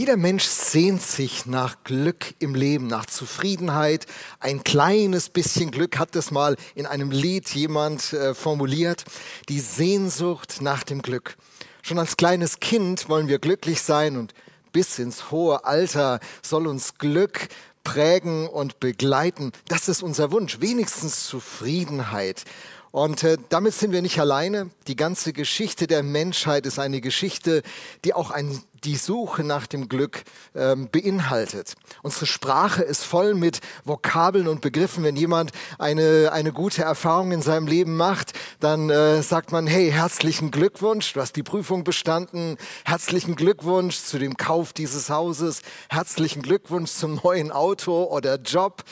Jeder Mensch sehnt sich nach Glück im Leben, nach Zufriedenheit. Ein kleines bisschen Glück hat das mal in einem Lied jemand äh, formuliert. Die Sehnsucht nach dem Glück. Schon als kleines Kind wollen wir glücklich sein und bis ins hohe Alter soll uns Glück prägen und begleiten. Das ist unser Wunsch, wenigstens Zufriedenheit. Und äh, damit sind wir nicht alleine. Die ganze Geschichte der Menschheit ist eine Geschichte, die auch ein, die Suche nach dem Glück ähm, beinhaltet. Unsere Sprache ist voll mit Vokabeln und Begriffen. Wenn jemand eine, eine gute Erfahrung in seinem Leben macht, dann äh, sagt man, hey, herzlichen Glückwunsch, du hast die Prüfung bestanden, herzlichen Glückwunsch zu dem Kauf dieses Hauses, herzlichen Glückwunsch zum neuen Auto oder Job.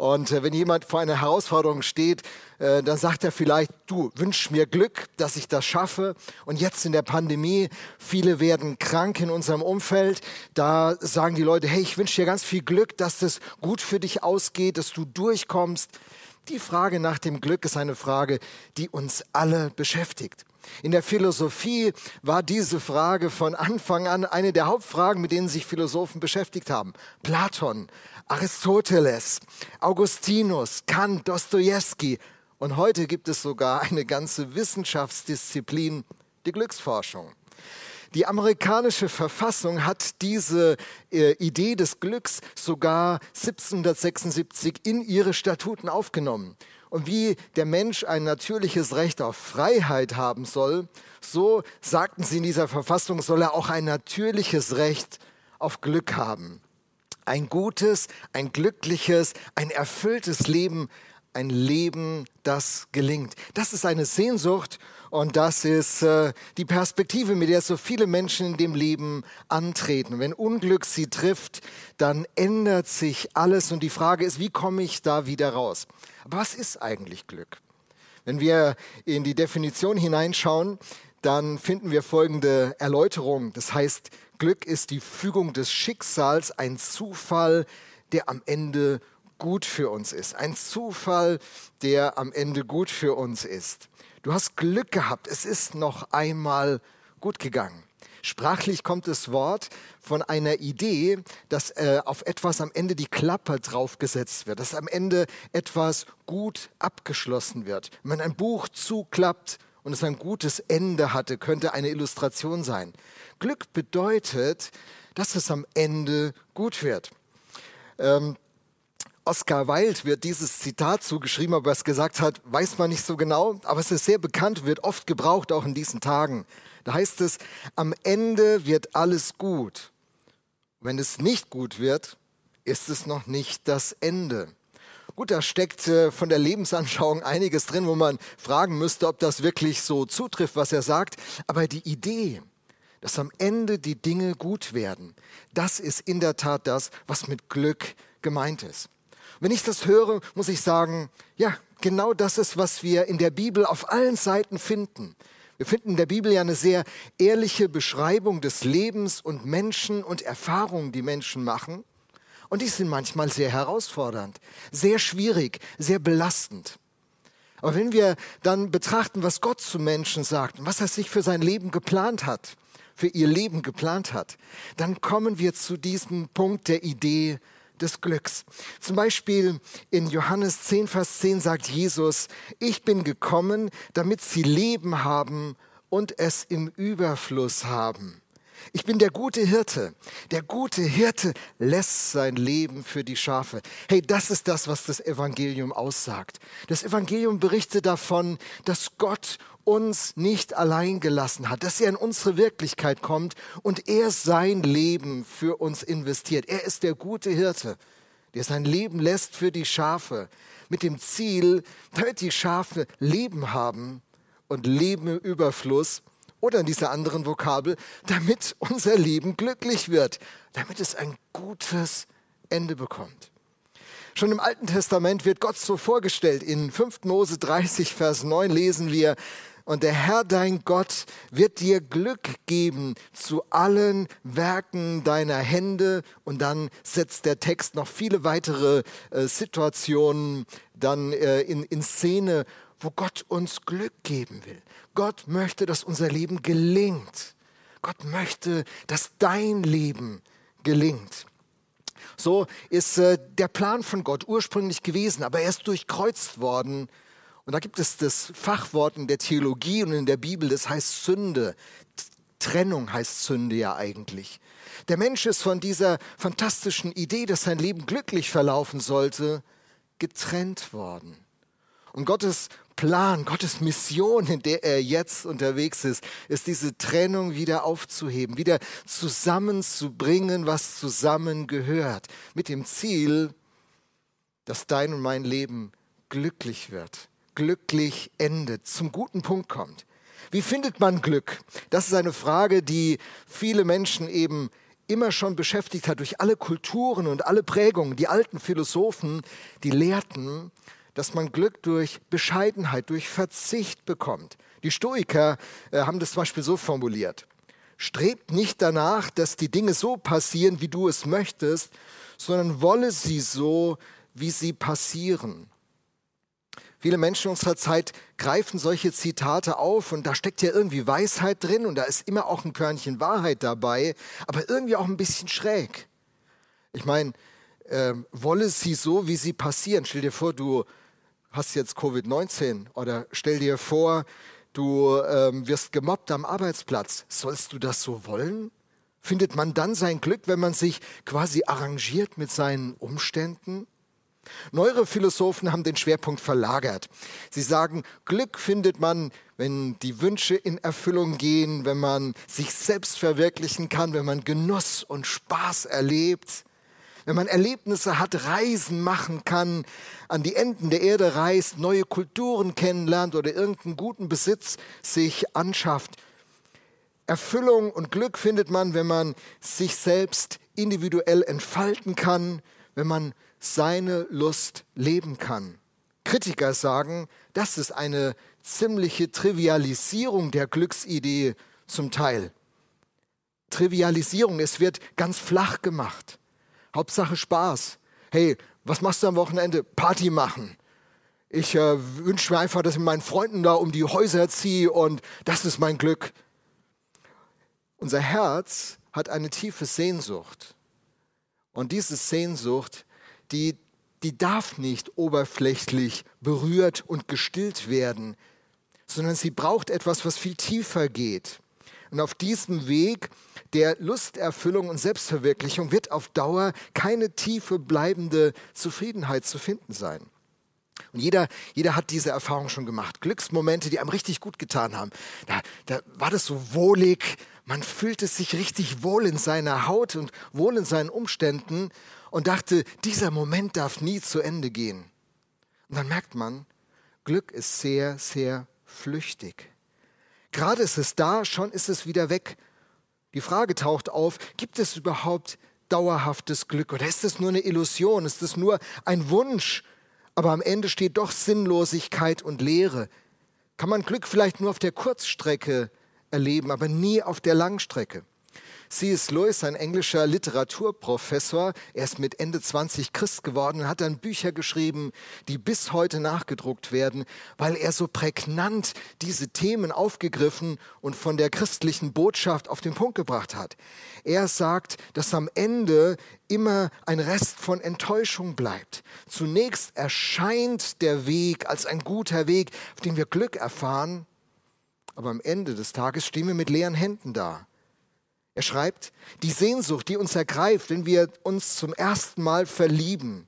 Und äh, wenn jemand vor einer Herausforderung steht, äh, dann sagt er vielleicht, du wünsch mir Glück, dass ich das schaffe. Und jetzt in der Pandemie, viele werden krank in unserem Umfeld. Da sagen die Leute, hey, ich wünsche dir ganz viel Glück, dass das gut für dich ausgeht, dass du durchkommst. Die Frage nach dem Glück ist eine Frage, die uns alle beschäftigt. In der Philosophie war diese Frage von Anfang an eine der Hauptfragen, mit denen sich Philosophen beschäftigt haben. Platon Aristoteles, Augustinus, Kant, Dostoevsky. Und heute gibt es sogar eine ganze Wissenschaftsdisziplin, die Glücksforschung. Die amerikanische Verfassung hat diese äh, Idee des Glücks sogar 1776 in ihre Statuten aufgenommen. Und wie der Mensch ein natürliches Recht auf Freiheit haben soll, so sagten sie in dieser Verfassung, soll er auch ein natürliches Recht auf Glück haben ein gutes, ein glückliches, ein erfülltes Leben, ein Leben, das gelingt. Das ist eine Sehnsucht und das ist äh, die Perspektive, mit der so viele Menschen in dem Leben antreten. Wenn Unglück sie trifft, dann ändert sich alles und die Frage ist, wie komme ich da wieder raus? Aber was ist eigentlich Glück? Wenn wir in die Definition hineinschauen, dann finden wir folgende Erläuterung. Das heißt, Glück ist die Fügung des Schicksals, ein Zufall, der am Ende gut für uns ist. Ein Zufall, der am Ende gut für uns ist. Du hast Glück gehabt, es ist noch einmal gut gegangen. Sprachlich kommt das Wort von einer Idee, dass äh, auf etwas am Ende die Klappe draufgesetzt wird, dass am Ende etwas gut abgeschlossen wird. Wenn ein Buch zuklappt, und es ein gutes Ende hatte, könnte eine Illustration sein. Glück bedeutet, dass es am Ende gut wird. Ähm, Oscar Wilde wird dieses Zitat zugeschrieben, aber was gesagt hat, weiß man nicht so genau, aber es ist sehr bekannt, wird oft gebraucht, auch in diesen Tagen. Da heißt es, am Ende wird alles gut. Wenn es nicht gut wird, ist es noch nicht das Ende. Gut, da steckt äh, von der Lebensanschauung einiges drin, wo man fragen müsste, ob das wirklich so zutrifft, was er sagt. Aber die Idee, dass am Ende die Dinge gut werden, das ist in der Tat das, was mit Glück gemeint ist. Wenn ich das höre, muss ich sagen, ja, genau das ist, was wir in der Bibel auf allen Seiten finden. Wir finden in der Bibel ja eine sehr ehrliche Beschreibung des Lebens und Menschen und Erfahrungen, die Menschen machen. Und die sind manchmal sehr herausfordernd, sehr schwierig, sehr belastend. Aber wenn wir dann betrachten, was Gott zu Menschen sagt und was er sich für sein Leben geplant hat, für ihr Leben geplant hat, dann kommen wir zu diesem Punkt der Idee des Glücks. Zum Beispiel in Johannes 10, Vers 10 sagt Jesus, ich bin gekommen, damit sie Leben haben und es im Überfluss haben. Ich bin der gute Hirte. Der gute Hirte lässt sein Leben für die Schafe. Hey, das ist das, was das Evangelium aussagt. Das Evangelium berichtet davon, dass Gott uns nicht allein gelassen hat, dass er in unsere Wirklichkeit kommt und er sein Leben für uns investiert. Er ist der gute Hirte, der sein Leben lässt für die Schafe mit dem Ziel, damit die Schafe Leben haben und Leben im Überfluss oder in dieser anderen Vokabel, damit unser Leben glücklich wird, damit es ein gutes Ende bekommt. Schon im Alten Testament wird Gott so vorgestellt. In 5. Mose 30, Vers 9 lesen wir, und der Herr dein Gott wird dir Glück geben zu allen Werken deiner Hände. Und dann setzt der Text noch viele weitere äh, Situationen dann äh, in, in Szene, wo Gott uns Glück geben will. Gott möchte, dass unser Leben gelingt. Gott möchte, dass dein Leben gelingt. So ist äh, der Plan von Gott ursprünglich gewesen, aber er ist durchkreuzt worden. Und da gibt es das Fachwort in der Theologie und in der Bibel, das heißt Sünde. Trennung heißt Sünde ja eigentlich. Der Mensch ist von dieser fantastischen Idee, dass sein Leben glücklich verlaufen sollte, getrennt worden. Und Gottes Plan, Gottes Mission, in der er jetzt unterwegs ist, ist diese Trennung wieder aufzuheben, wieder zusammenzubringen, was zusammengehört, mit dem Ziel, dass dein und mein Leben glücklich wird, glücklich endet, zum guten Punkt kommt. Wie findet man Glück? Das ist eine Frage, die viele Menschen eben immer schon beschäftigt hat durch alle Kulturen und alle Prägungen. Die alten Philosophen, die lehrten, dass man Glück durch Bescheidenheit, durch Verzicht bekommt. Die Stoiker äh, haben das zum Beispiel so formuliert. Strebt nicht danach, dass die Dinge so passieren, wie du es möchtest, sondern wolle sie so, wie sie passieren. Viele Menschen unserer Zeit greifen solche Zitate auf und da steckt ja irgendwie Weisheit drin und da ist immer auch ein Körnchen Wahrheit dabei, aber irgendwie auch ein bisschen schräg. Ich meine, äh, wolle sie so, wie sie passieren. Stell dir vor, du hast jetzt Covid-19 oder stell dir vor, du ähm, wirst gemobbt am Arbeitsplatz. Sollst du das so wollen? Findet man dann sein Glück, wenn man sich quasi arrangiert mit seinen Umständen? Neuere Philosophen haben den Schwerpunkt verlagert. Sie sagen, Glück findet man, wenn die Wünsche in Erfüllung gehen, wenn man sich selbst verwirklichen kann, wenn man Genuss und Spaß erlebt wenn man Erlebnisse hat, Reisen machen kann, an die Enden der Erde reist, neue Kulturen kennenlernt oder irgendeinen guten Besitz sich anschafft. Erfüllung und Glück findet man, wenn man sich selbst individuell entfalten kann, wenn man seine Lust leben kann. Kritiker sagen, das ist eine ziemliche Trivialisierung der Glücksidee zum Teil. Trivialisierung, es wird ganz flach gemacht. Hauptsache Spaß. Hey, was machst du am Wochenende? Party machen. Ich äh, wünsche mir einfach, dass ich mit meinen Freunden da um die Häuser ziehe und das ist mein Glück. Unser Herz hat eine tiefe Sehnsucht. Und diese Sehnsucht, die, die darf nicht oberflächlich berührt und gestillt werden, sondern sie braucht etwas, was viel tiefer geht. Und auf diesem Weg der Lusterfüllung und Selbstverwirklichung wird auf Dauer keine tiefe bleibende Zufriedenheit zu finden sein. Und jeder, jeder hat diese Erfahrung schon gemacht. Glücksmomente, die einem richtig gut getan haben. Da, da war das so wohlig, man fühlte sich richtig wohl in seiner Haut und wohl in seinen Umständen und dachte, dieser Moment darf nie zu Ende gehen. Und dann merkt man, Glück ist sehr, sehr flüchtig. Gerade ist es da, schon ist es wieder weg. Die Frage taucht auf, gibt es überhaupt dauerhaftes Glück oder ist es nur eine Illusion, ist es nur ein Wunsch, aber am Ende steht doch Sinnlosigkeit und Leere. Kann man Glück vielleicht nur auf der Kurzstrecke erleben, aber nie auf der Langstrecke? C.S. Lewis, ein englischer Literaturprofessor, er ist mit Ende 20 Christ geworden und hat dann Bücher geschrieben, die bis heute nachgedruckt werden, weil er so prägnant diese Themen aufgegriffen und von der christlichen Botschaft auf den Punkt gebracht hat. Er sagt, dass am Ende immer ein Rest von Enttäuschung bleibt. Zunächst erscheint der Weg als ein guter Weg, auf dem wir Glück erfahren, aber am Ende des Tages stehen wir mit leeren Händen da. Er schreibt, die Sehnsucht, die uns ergreift, wenn wir uns zum ersten Mal verlieben,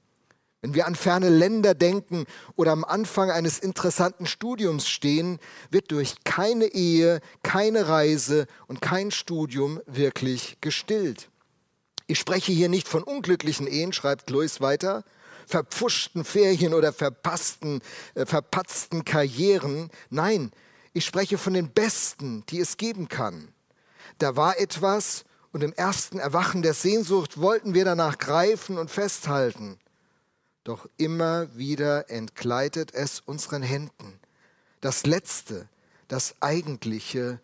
wenn wir an ferne Länder denken oder am Anfang eines interessanten Studiums stehen, wird durch keine Ehe, keine Reise und kein Studium wirklich gestillt. Ich spreche hier nicht von unglücklichen Ehen, schreibt Louis weiter, verpfuschten Ferien oder verpassten, äh, verpatzten Karrieren. Nein, ich spreche von den besten, die es geben kann da war etwas und im ersten Erwachen der Sehnsucht wollten wir danach greifen und festhalten. doch immer wieder entgleitet es unseren Händen. Das Letzte, das Eigentliche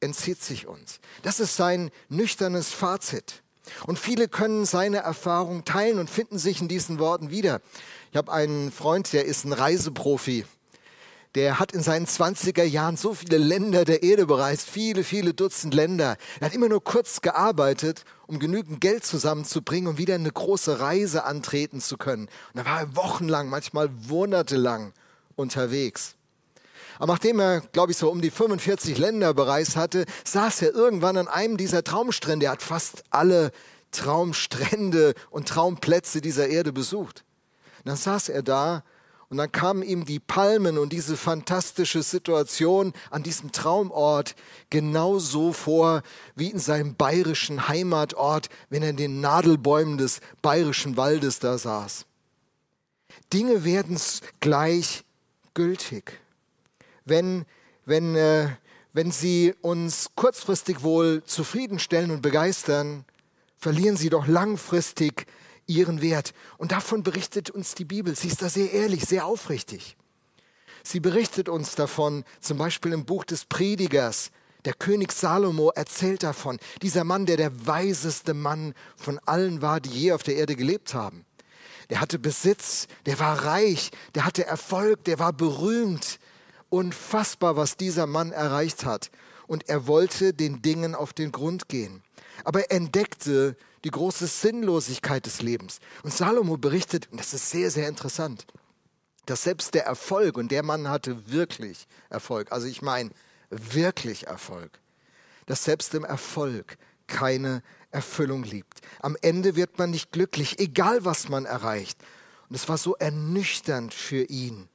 entzieht sich uns. Das ist sein nüchternes Fazit. Und viele können seine Erfahrung teilen und finden sich in diesen Worten wieder. Ich habe einen Freund, der ist ein Reiseprofi. Der hat in seinen 20er Jahren so viele Länder der Erde bereist, viele, viele Dutzend Länder. Er hat immer nur kurz gearbeitet, um genügend Geld zusammenzubringen, um wieder eine große Reise antreten zu können. Und da war er wochenlang, manchmal monatelang unterwegs. Aber nachdem er, glaube ich, so um die 45 Länder bereist hatte, saß er irgendwann an einem dieser Traumstrände. Er hat fast alle Traumstrände und Traumplätze dieser Erde besucht. Und dann saß er da und dann kamen ihm die Palmen und diese fantastische Situation an diesem Traumort genauso vor wie in seinem bayerischen Heimatort, wenn er in den Nadelbäumen des bayerischen Waldes da saß. Dinge werden gleich gültig wenn, wenn, äh, wenn sie uns kurzfristig wohl zufriedenstellen und begeistern, verlieren sie doch langfristig ihren Wert. Und davon berichtet uns die Bibel. Sie ist da sehr ehrlich, sehr aufrichtig. Sie berichtet uns davon, zum Beispiel im Buch des Predigers. Der König Salomo erzählt davon. Dieser Mann, der der weiseste Mann von allen war, die je auf der Erde gelebt haben. Der hatte Besitz, der war reich, der hatte Erfolg, der war berühmt, unfassbar, was dieser Mann erreicht hat. Und er wollte den Dingen auf den Grund gehen. Aber er entdeckte die große Sinnlosigkeit des Lebens. Und Salomo berichtet, und das ist sehr, sehr interessant, dass selbst der Erfolg, und der Mann hatte wirklich Erfolg, also ich meine wirklich Erfolg, dass selbst im Erfolg keine Erfüllung liegt. Am Ende wird man nicht glücklich, egal was man erreicht. Und es war so ernüchternd für ihn.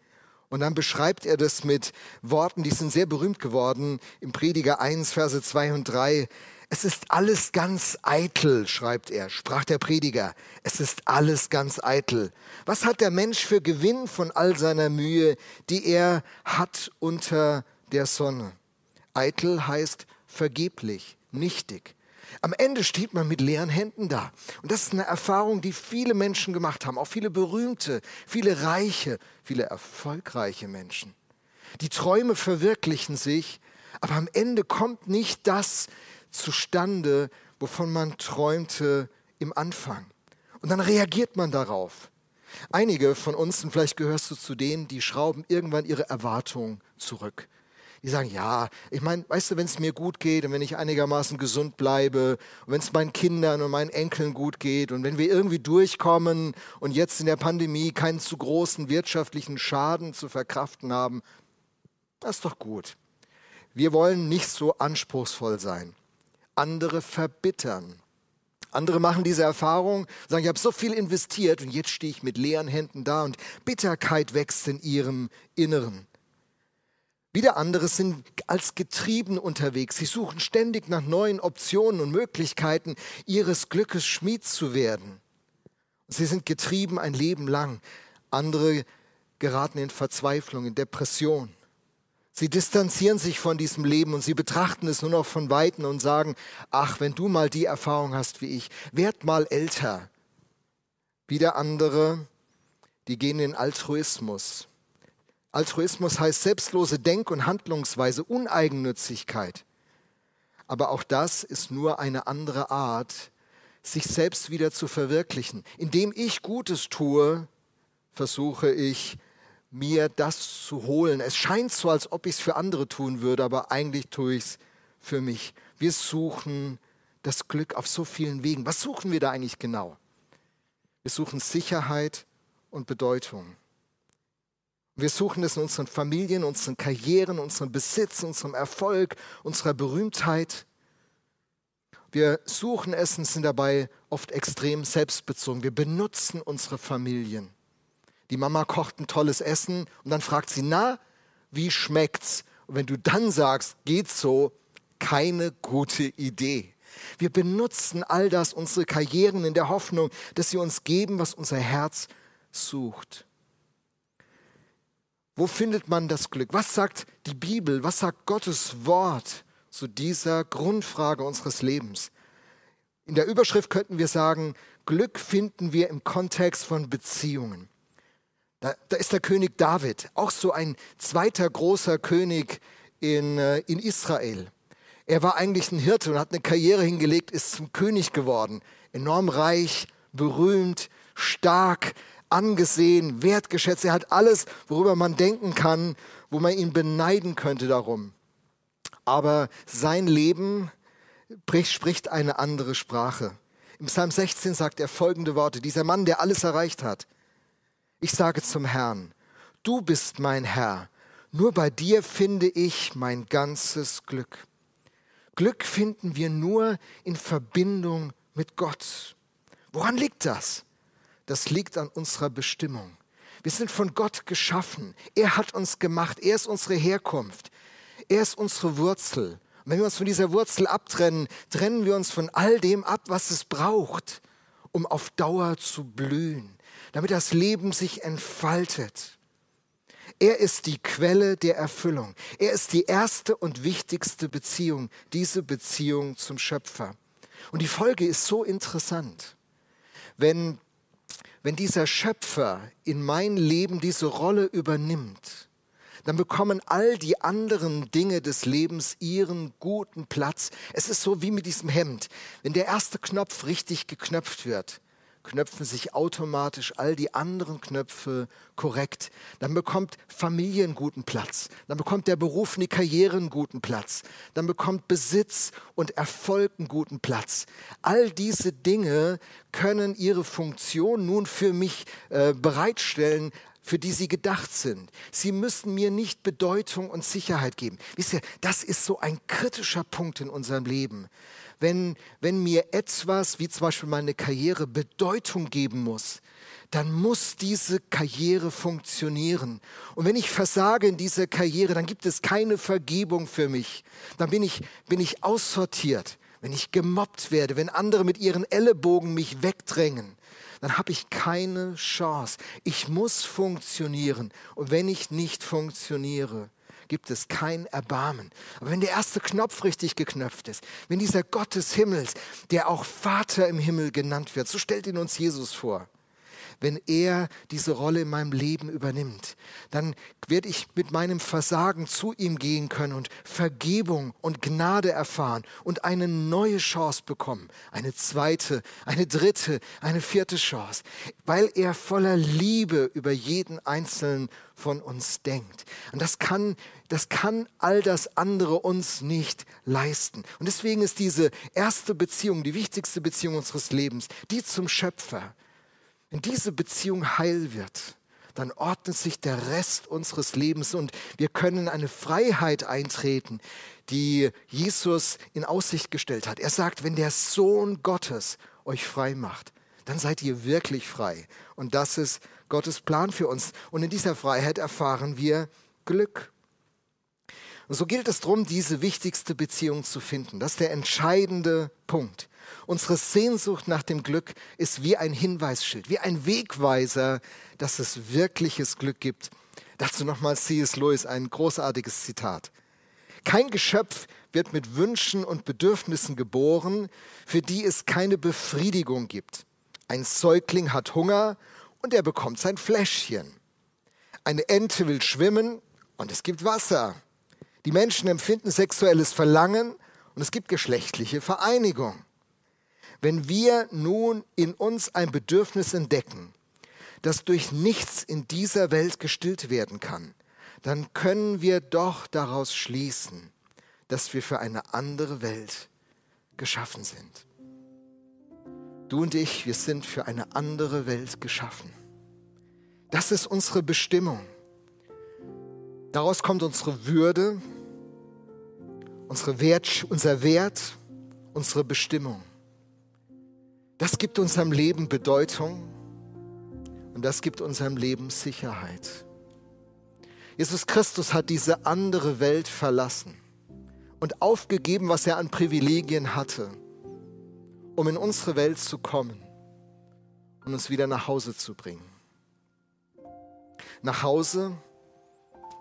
Und dann beschreibt er das mit Worten, die sind sehr berühmt geworden im Prediger 1, Verse 2 und 3. Es ist alles ganz eitel, schreibt er, sprach der Prediger. Es ist alles ganz eitel. Was hat der Mensch für Gewinn von all seiner Mühe, die er hat unter der Sonne? Eitel heißt vergeblich, nichtig. Am Ende steht man mit leeren Händen da. Und das ist eine Erfahrung, die viele Menschen gemacht haben, auch viele berühmte, viele reiche, viele erfolgreiche Menschen. Die Träume verwirklichen sich, aber am Ende kommt nicht das zustande, wovon man träumte im Anfang. Und dann reagiert man darauf. Einige von uns, und vielleicht gehörst du zu denen, die schrauben irgendwann ihre Erwartungen zurück die sagen, ja, ich meine, weißt du, wenn es mir gut geht und wenn ich einigermaßen gesund bleibe und wenn es meinen Kindern und meinen Enkeln gut geht und wenn wir irgendwie durchkommen und jetzt in der Pandemie keinen zu großen wirtschaftlichen Schaden zu verkraften haben, das ist doch gut. Wir wollen nicht so anspruchsvoll sein. Andere verbittern. Andere machen diese Erfahrung, sagen, ich habe so viel investiert und jetzt stehe ich mit leeren Händen da und Bitterkeit wächst in ihrem Inneren. Wieder andere sind als getrieben unterwegs. Sie suchen ständig nach neuen Optionen und Möglichkeiten, ihres Glückes Schmied zu werden. Sie sind getrieben ein Leben lang. Andere geraten in Verzweiflung, in Depression. Sie distanzieren sich von diesem Leben und sie betrachten es nur noch von Weitem und sagen, ach, wenn du mal die Erfahrung hast wie ich, werd mal älter. Wieder andere, die gehen in Altruismus. Altruismus heißt selbstlose Denk- und Handlungsweise, Uneigennützigkeit. Aber auch das ist nur eine andere Art, sich selbst wieder zu verwirklichen. Indem ich Gutes tue, versuche ich, mir das zu holen. Es scheint so, als ob ich es für andere tun würde, aber eigentlich tue ich es für mich. Wir suchen das Glück auf so vielen Wegen. Was suchen wir da eigentlich genau? Wir suchen Sicherheit und Bedeutung. Wir suchen es in unseren Familien, unseren Karrieren, unserem Besitz, unserem Erfolg, unserer Berühmtheit. Wir suchen es und sind dabei oft extrem selbstbezogen. Wir benutzen unsere Familien. Die Mama kocht ein tolles Essen und dann fragt sie, na, wie schmeckt's? Und wenn du dann sagst, geht's so, keine gute Idee. Wir benutzen all das, unsere Karrieren in der Hoffnung, dass sie uns geben, was unser Herz sucht. Wo findet man das Glück? Was sagt die Bibel? Was sagt Gottes Wort zu dieser Grundfrage unseres Lebens? In der Überschrift könnten wir sagen, Glück finden wir im Kontext von Beziehungen. Da, da ist der König David, auch so ein zweiter großer König in, äh, in Israel. Er war eigentlich ein Hirte und hat eine Karriere hingelegt, ist zum König geworden. Enorm reich, berühmt, stark, angesehen, wertgeschätzt. Er hat alles, worüber man denken kann, wo man ihn beneiden könnte darum. Aber sein Leben spricht eine andere Sprache. Im Psalm 16 sagt er folgende Worte. Dieser Mann, der alles erreicht hat. Ich sage zum Herrn, du bist mein Herr. Nur bei dir finde ich mein ganzes Glück. Glück finden wir nur in Verbindung mit Gott. Woran liegt das? Das liegt an unserer Bestimmung. Wir sind von Gott geschaffen. Er hat uns gemacht. Er ist unsere Herkunft. Er ist unsere Wurzel. Und wenn wir uns von dieser Wurzel abtrennen, trennen wir uns von all dem ab, was es braucht, um auf Dauer zu blühen, damit das Leben sich entfaltet. Er ist die Quelle der Erfüllung. Er ist die erste und wichtigste Beziehung, diese Beziehung zum Schöpfer. Und die Folge ist so interessant. Wenn, wenn dieser Schöpfer in mein Leben diese Rolle übernimmt, dann bekommen all die anderen Dinge des Lebens ihren guten Platz. Es ist so wie mit diesem Hemd. Wenn der erste Knopf richtig geknöpft wird, knöpfen sich automatisch all die anderen Knöpfe korrekt. Dann bekommt Familie einen guten Platz. Dann bekommt der Beruf und die Karriere einen guten Platz. Dann bekommt Besitz und Erfolg einen guten Platz. All diese Dinge können ihre Funktion nun für mich äh, bereitstellen, für die sie gedacht sind. Sie müssen mir nicht Bedeutung und Sicherheit geben. Wisst ihr, das ist so ein kritischer Punkt in unserem Leben wenn, wenn mir etwas, wie zum Beispiel meine Karriere, Bedeutung geben muss, dann muss diese Karriere funktionieren. Und wenn ich versage in dieser Karriere, dann gibt es keine Vergebung für mich. Dann bin ich, bin ich aussortiert. Wenn ich gemobbt werde, wenn andere mit ihren Ellenbogen mich wegdrängen, dann habe ich keine Chance. Ich muss funktionieren. Und wenn ich nicht funktioniere, gibt es kein Erbarmen. Aber wenn der erste Knopf richtig geknöpft ist, wenn dieser Gott des Himmels, der auch Vater im Himmel genannt wird, so stellt ihn uns Jesus vor, wenn er diese Rolle in meinem Leben übernimmt, dann werde ich mit meinem Versagen zu ihm gehen können und Vergebung und Gnade erfahren und eine neue Chance bekommen. Eine zweite, eine dritte, eine vierte Chance, weil er voller Liebe über jeden Einzelnen von uns denkt. Und das kann, das kann all das andere uns nicht leisten. Und deswegen ist diese erste Beziehung, die wichtigste Beziehung unseres Lebens, die zum Schöpfer, wenn diese Beziehung heil wird, dann ordnet sich der Rest unseres Lebens und wir können eine Freiheit eintreten, die Jesus in Aussicht gestellt hat. Er sagt, wenn der Sohn Gottes euch frei macht, dann seid ihr wirklich frei. Und das ist Gottes Plan für uns. Und in dieser Freiheit erfahren wir Glück. Und so gilt es darum, diese wichtigste Beziehung zu finden. Das ist der entscheidende Punkt. Unsere Sehnsucht nach dem Glück ist wie ein Hinweisschild, wie ein Wegweiser, dass es wirkliches Glück gibt. Dazu nochmal C.S. Lewis ein großartiges Zitat. Kein Geschöpf wird mit Wünschen und Bedürfnissen geboren, für die es keine Befriedigung gibt. Ein Säugling hat Hunger und er bekommt sein Fläschchen. Eine Ente will schwimmen und es gibt Wasser. Die Menschen empfinden sexuelles Verlangen und es gibt geschlechtliche Vereinigung. Wenn wir nun in uns ein Bedürfnis entdecken, das durch nichts in dieser Welt gestillt werden kann, dann können wir doch daraus schließen, dass wir für eine andere Welt geschaffen sind. Du und ich, wir sind für eine andere Welt geschaffen. Das ist unsere Bestimmung. Daraus kommt unsere Würde, unsere Wert, unser Wert, unsere Bestimmung. Das gibt unserem Leben Bedeutung und das gibt unserem Leben Sicherheit. Jesus Christus hat diese andere Welt verlassen und aufgegeben, was er an Privilegien hatte, um in unsere Welt zu kommen und uns wieder nach Hause zu bringen. Nach Hause,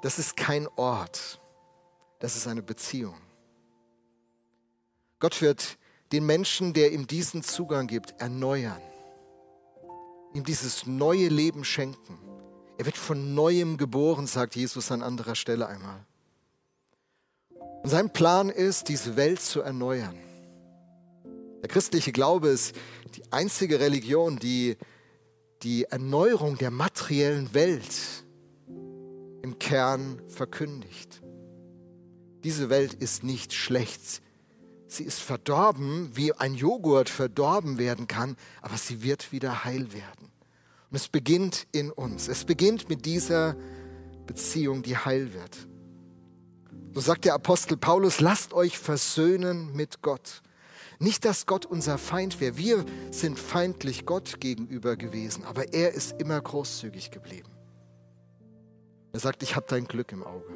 das ist kein Ort, das ist eine Beziehung. Gott wird den Menschen, der ihm diesen Zugang gibt, erneuern, ihm dieses neue Leben schenken, Er wird von neuem geboren, sagt Jesus an anderer Stelle einmal. Und sein Plan ist, diese Welt zu erneuern. Der christliche Glaube ist die einzige Religion, die die Erneuerung der materiellen Welt im Kern verkündigt. Diese Welt ist nicht schlecht. Sie ist verdorben, wie ein Joghurt verdorben werden kann, aber sie wird wieder heil werden. Und es beginnt in uns. Es beginnt mit dieser Beziehung, die heil wird. So sagt der Apostel Paulus, lasst euch versöhnen mit Gott. Nicht, dass Gott unser Feind wäre. Wir sind feindlich Gott gegenüber gewesen, aber er ist immer großzügig geblieben. Er sagt, ich habe dein Glück im Auge.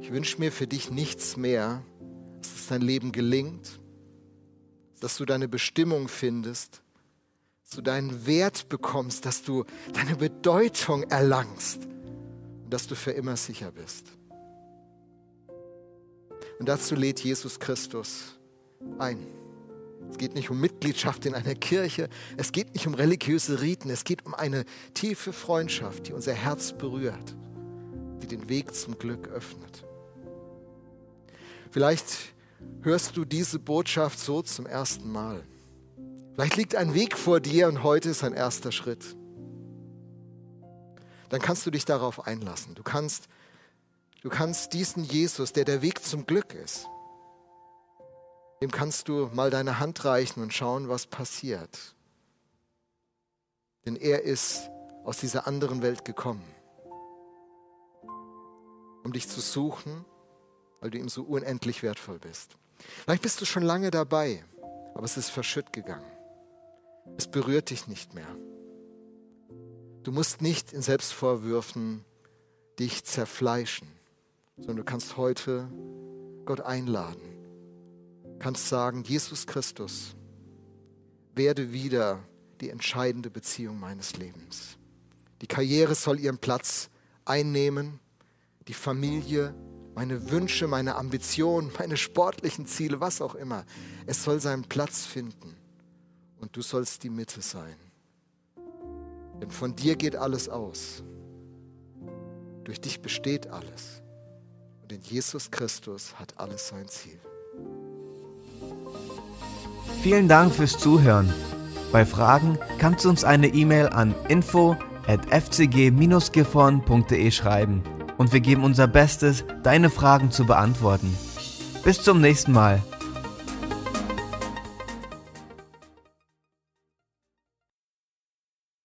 Ich wünsche mir für dich nichts mehr, dein Leben gelingt, dass du deine Bestimmung findest, dass du deinen Wert bekommst, dass du deine Bedeutung erlangst und dass du für immer sicher bist. Und dazu lädt Jesus Christus ein. Es geht nicht um Mitgliedschaft in einer Kirche, es geht nicht um religiöse Riten, es geht um eine tiefe Freundschaft, die unser Herz berührt, die den Weg zum Glück öffnet. Vielleicht hörst du diese Botschaft so zum ersten Mal. Vielleicht liegt ein Weg vor dir und heute ist ein erster Schritt. Dann kannst du dich darauf einlassen. Du kannst, du kannst diesen Jesus, der der Weg zum Glück ist, dem kannst du mal deine Hand reichen und schauen, was passiert. Denn er ist aus dieser anderen Welt gekommen, um dich zu suchen, weil du ihm so unendlich wertvoll bist. Vielleicht bist du schon lange dabei, aber es ist verschütt gegangen. Es berührt dich nicht mehr. Du musst nicht in Selbstvorwürfen dich zerfleischen, sondern du kannst heute Gott einladen kannst sagen, Jesus Christus, werde wieder die entscheidende Beziehung meines Lebens. Die Karriere soll ihren Platz einnehmen, die Familie, meine Wünsche, meine Ambitionen, meine sportlichen Ziele, was auch immer. Es soll seinen Platz finden und du sollst die Mitte sein. Denn von dir geht alles aus. Durch dich besteht alles. Und in Jesus Christus hat alles sein Ziel. Vielen Dank fürs Zuhören. Bei Fragen kannst du uns eine E-Mail an info at fcg-gifhorn.de schreiben und wir geben unser Bestes, deine Fragen zu beantworten. Bis zum nächsten Mal.